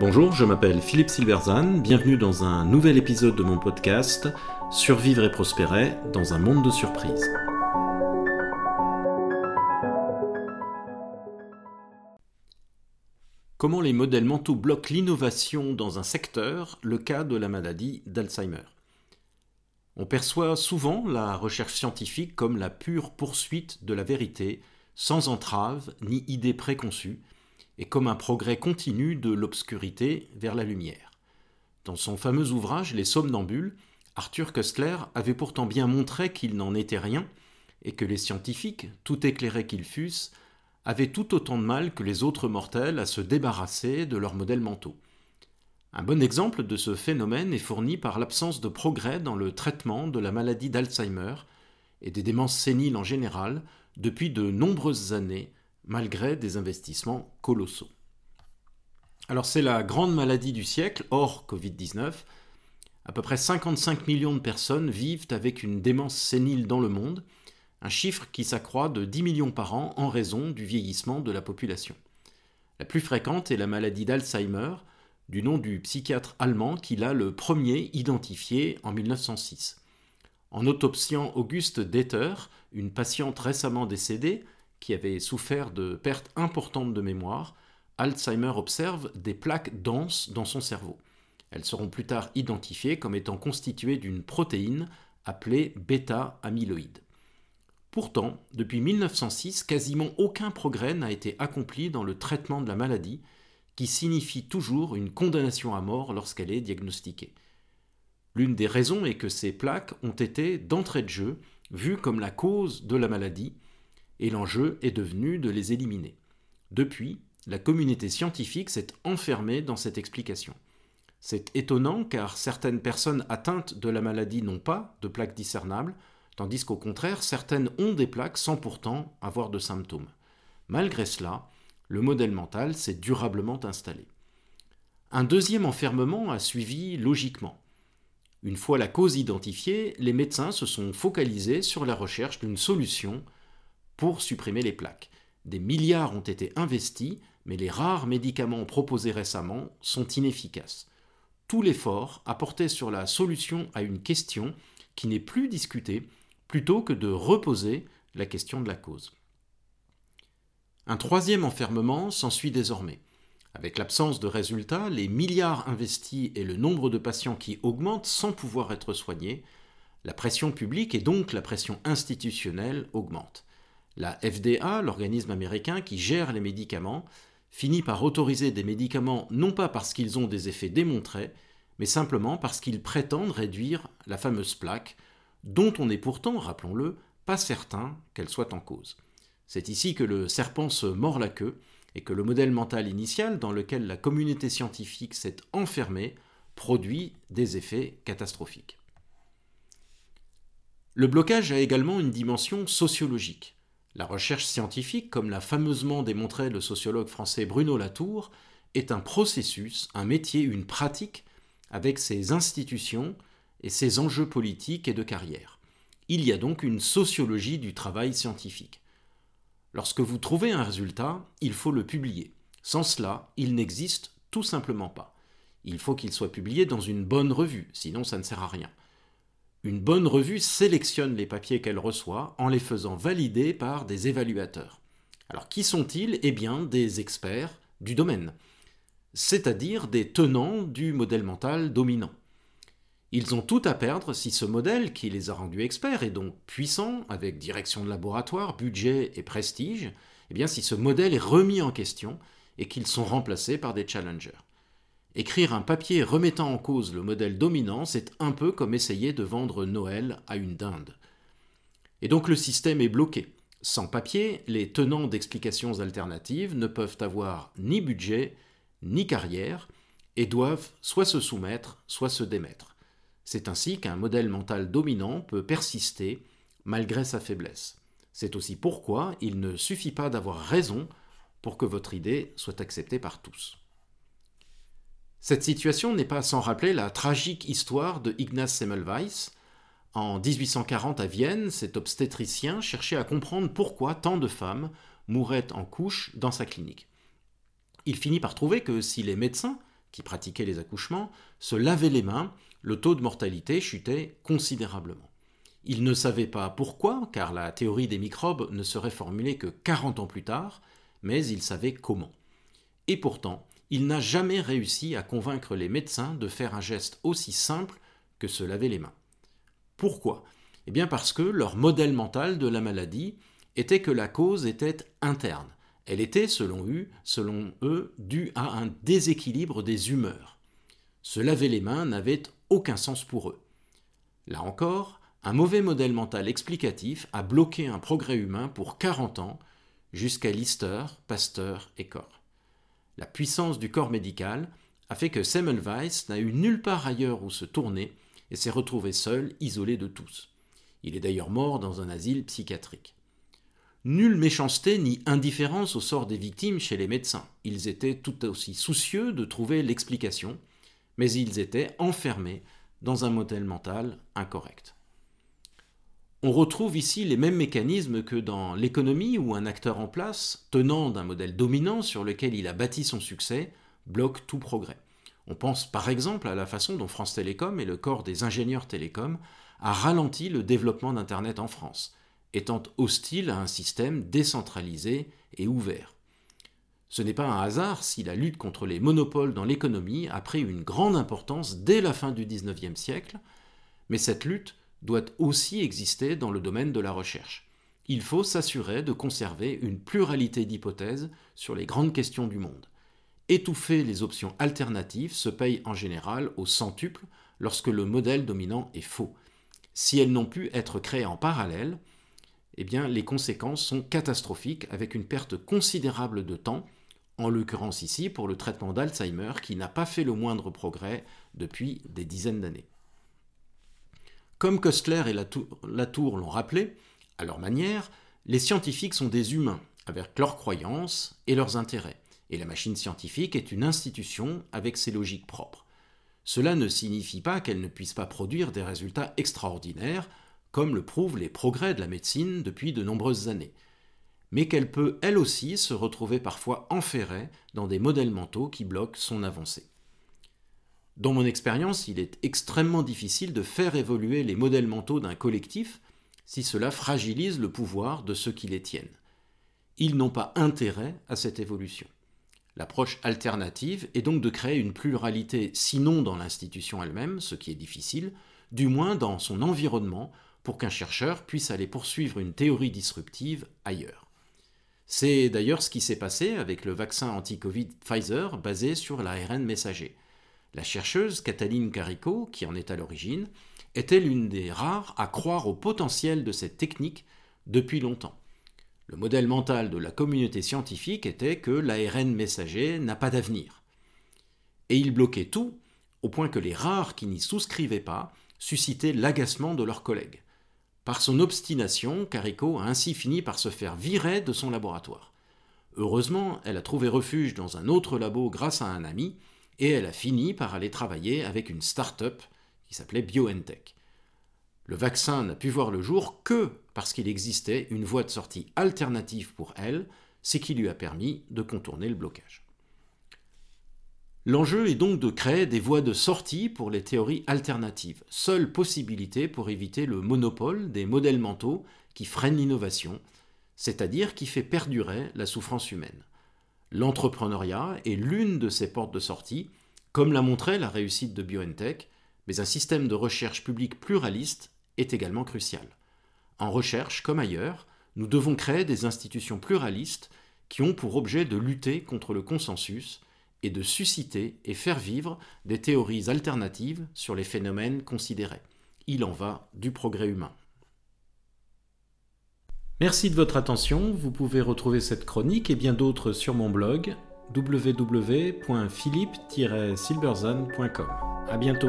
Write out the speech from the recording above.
Bonjour, je m'appelle Philippe Silverzan, bienvenue dans un nouvel épisode de mon podcast Survivre et prospérer dans un monde de surprises. Comment les modèles mentaux bloquent l'innovation dans un secteur, le cas de la maladie d'Alzheimer. On perçoit souvent la recherche scientifique comme la pure poursuite de la vérité, sans entrave ni idée préconçue, et comme un progrès continu de l'obscurité vers la lumière. Dans son fameux ouvrage Les Somnambules, Arthur Kustler avait pourtant bien montré qu'il n'en était rien, et que les scientifiques, tout éclairés qu'ils fussent, avaient tout autant de mal que les autres mortels à se débarrasser de leurs modèles mentaux. Un bon exemple de ce phénomène est fourni par l'absence de progrès dans le traitement de la maladie d'Alzheimer et des démences séniles en général depuis de nombreuses années malgré des investissements colossaux. Alors c'est la grande maladie du siècle, hors Covid-19. À peu près 55 millions de personnes vivent avec une démence sénile dans le monde, un chiffre qui s'accroît de 10 millions par an en raison du vieillissement de la population. La plus fréquente est la maladie d'Alzheimer, du nom du psychiatre allemand qui l'a le premier identifié en 1906. En autopsiant Auguste Deter, une patiente récemment décédée, qui avait souffert de pertes importantes de mémoire, Alzheimer observe des plaques denses dans son cerveau. Elles seront plus tard identifiées comme étant constituées d'une protéine appelée bêta-amyloïde. Pourtant, depuis 1906, quasiment aucun progrès n'a été accompli dans le traitement de la maladie, qui signifie toujours une condamnation à mort lorsqu'elle est diagnostiquée. L'une des raisons est que ces plaques ont été, d'entrée de jeu, vues comme la cause de la maladie, et l'enjeu est devenu de les éliminer. Depuis, la communauté scientifique s'est enfermée dans cette explication. C'est étonnant car certaines personnes atteintes de la maladie n'ont pas de plaques discernables, tandis qu'au contraire, certaines ont des plaques sans pourtant avoir de symptômes. Malgré cela, le modèle mental s'est durablement installé. Un deuxième enfermement a suivi logiquement. Une fois la cause identifiée, les médecins se sont focalisés sur la recherche d'une solution pour supprimer les plaques. Des milliards ont été investis, mais les rares médicaments proposés récemment sont inefficaces. Tout l'effort a porté sur la solution à une question qui n'est plus discutée, plutôt que de reposer la question de la cause. Un troisième enfermement s'ensuit désormais. Avec l'absence de résultats, les milliards investis et le nombre de patients qui augmentent sans pouvoir être soignés, la pression publique et donc la pression institutionnelle augmentent. La FDA, l'organisme américain qui gère les médicaments, finit par autoriser des médicaments non pas parce qu'ils ont des effets démontrés, mais simplement parce qu'ils prétendent réduire la fameuse plaque, dont on n'est pourtant, rappelons-le, pas certain qu'elle soit en cause. C'est ici que le serpent se mord la queue et que le modèle mental initial dans lequel la communauté scientifique s'est enfermée produit des effets catastrophiques. Le blocage a également une dimension sociologique. La recherche scientifique, comme l'a fameusement démontré le sociologue français Bruno Latour, est un processus, un métier, une pratique avec ses institutions et ses enjeux politiques et de carrière. Il y a donc une sociologie du travail scientifique. Lorsque vous trouvez un résultat, il faut le publier. Sans cela, il n'existe tout simplement pas. Il faut qu'il soit publié dans une bonne revue, sinon ça ne sert à rien. Une bonne revue sélectionne les papiers qu'elle reçoit en les faisant valider par des évaluateurs. Alors qui sont-ils? Eh bien des experts du domaine, c'est-à-dire des tenants du modèle mental dominant. Ils ont tout à perdre si ce modèle, qui les a rendus experts et donc puissants, avec direction de laboratoire, budget et prestige, eh bien si ce modèle est remis en question et qu'ils sont remplacés par des challengers. Écrire un papier remettant en cause le modèle dominant, c'est un peu comme essayer de vendre Noël à une dinde. Et donc le système est bloqué. Sans papier, les tenants d'explications alternatives ne peuvent avoir ni budget, ni carrière, et doivent soit se soumettre, soit se démettre. C'est ainsi qu'un modèle mental dominant peut persister malgré sa faiblesse. C'est aussi pourquoi il ne suffit pas d'avoir raison pour que votre idée soit acceptée par tous. Cette situation n'est pas sans rappeler la tragique histoire de Ignaz Semmelweis. En 1840 à Vienne, cet obstétricien cherchait à comprendre pourquoi tant de femmes mouraient en couche dans sa clinique. Il finit par trouver que si les médecins, qui pratiquaient les accouchements, se lavaient les mains, le taux de mortalité chutait considérablement. Il ne savait pas pourquoi, car la théorie des microbes ne serait formulée que 40 ans plus tard, mais il savait comment. Et pourtant, il n'a jamais réussi à convaincre les médecins de faire un geste aussi simple que se laver les mains. Pourquoi? Eh bien parce que leur modèle mental de la maladie était que la cause était interne. Elle était, selon eux, eux due à un déséquilibre des humeurs. Se laver les mains n'avait aucun sens pour eux. Là encore, un mauvais modèle mental explicatif a bloqué un progrès humain pour 40 ans, jusqu'à Lister, Pasteur et Corps. La puissance du corps médical a fait que Semmelweis n'a eu nulle part ailleurs où se tourner et s'est retrouvé seul, isolé de tous. Il est d'ailleurs mort dans un asile psychiatrique. Nulle méchanceté ni indifférence au sort des victimes chez les médecins. Ils étaient tout aussi soucieux de trouver l'explication, mais ils étaient enfermés dans un modèle mental incorrect. On retrouve ici les mêmes mécanismes que dans l'économie où un acteur en place, tenant d'un modèle dominant sur lequel il a bâti son succès, bloque tout progrès. On pense par exemple à la façon dont France Télécom et le corps des ingénieurs télécoms a ralenti le développement d'Internet en France, étant hostile à un système décentralisé et ouvert. Ce n'est pas un hasard si la lutte contre les monopoles dans l'économie a pris une grande importance dès la fin du XIXe siècle, mais cette lutte doit aussi exister dans le domaine de la recherche. Il faut s'assurer de conserver une pluralité d'hypothèses sur les grandes questions du monde. Étouffer les options alternatives se paye en général au centuple lorsque le modèle dominant est faux. Si elles n'ont pu être créées en parallèle, eh les conséquences sont catastrophiques avec une perte considérable de temps, en l'occurrence ici pour le traitement d'Alzheimer qui n'a pas fait le moindre progrès depuis des dizaines d'années. Comme Kostler et Latour l'ont rappelé, à leur manière, les scientifiques sont des humains, avec leurs croyances et leurs intérêts, et la machine scientifique est une institution avec ses logiques propres. Cela ne signifie pas qu'elle ne puisse pas produire des résultats extraordinaires, comme le prouvent les progrès de la médecine depuis de nombreuses années, mais qu'elle peut elle aussi se retrouver parfois enferrée dans des modèles mentaux qui bloquent son avancée. Dans mon expérience, il est extrêmement difficile de faire évoluer les modèles mentaux d'un collectif si cela fragilise le pouvoir de ceux qui les tiennent. Ils n'ont pas intérêt à cette évolution. L'approche alternative est donc de créer une pluralité, sinon dans l'institution elle-même, ce qui est difficile, du moins dans son environnement, pour qu'un chercheur puisse aller poursuivre une théorie disruptive ailleurs. C'est d'ailleurs ce qui s'est passé avec le vaccin anti-Covid Pfizer basé sur l'ARN messager. La chercheuse Cataline Carico, qui en est à l'origine, était l'une des rares à croire au potentiel de cette technique depuis longtemps. Le modèle mental de la communauté scientifique était que l'ARN messager n'a pas d'avenir. Et il bloquait tout, au point que les rares qui n'y souscrivaient pas suscitaient l'agacement de leurs collègues. Par son obstination, Carico a ainsi fini par se faire virer de son laboratoire. Heureusement, elle a trouvé refuge dans un autre labo grâce à un ami, et elle a fini par aller travailler avec une start-up qui s'appelait BioNTech. Le vaccin n'a pu voir le jour que parce qu'il existait une voie de sortie alternative pour elle, ce qui lui a permis de contourner le blocage. L'enjeu est donc de créer des voies de sortie pour les théories alternatives, seule possibilité pour éviter le monopole des modèles mentaux qui freinent l'innovation, c'est-à-dire qui fait perdurer la souffrance humaine. L'entrepreneuriat est l'une de ces portes de sortie, comme l'a montré la réussite de BioNTech, mais un système de recherche publique pluraliste est également crucial. En recherche, comme ailleurs, nous devons créer des institutions pluralistes qui ont pour objet de lutter contre le consensus et de susciter et faire vivre des théories alternatives sur les phénomènes considérés. Il en va du progrès humain. Merci de votre attention. Vous pouvez retrouver cette chronique et bien d'autres sur mon blog www.philippe-silberzone.com. À bientôt.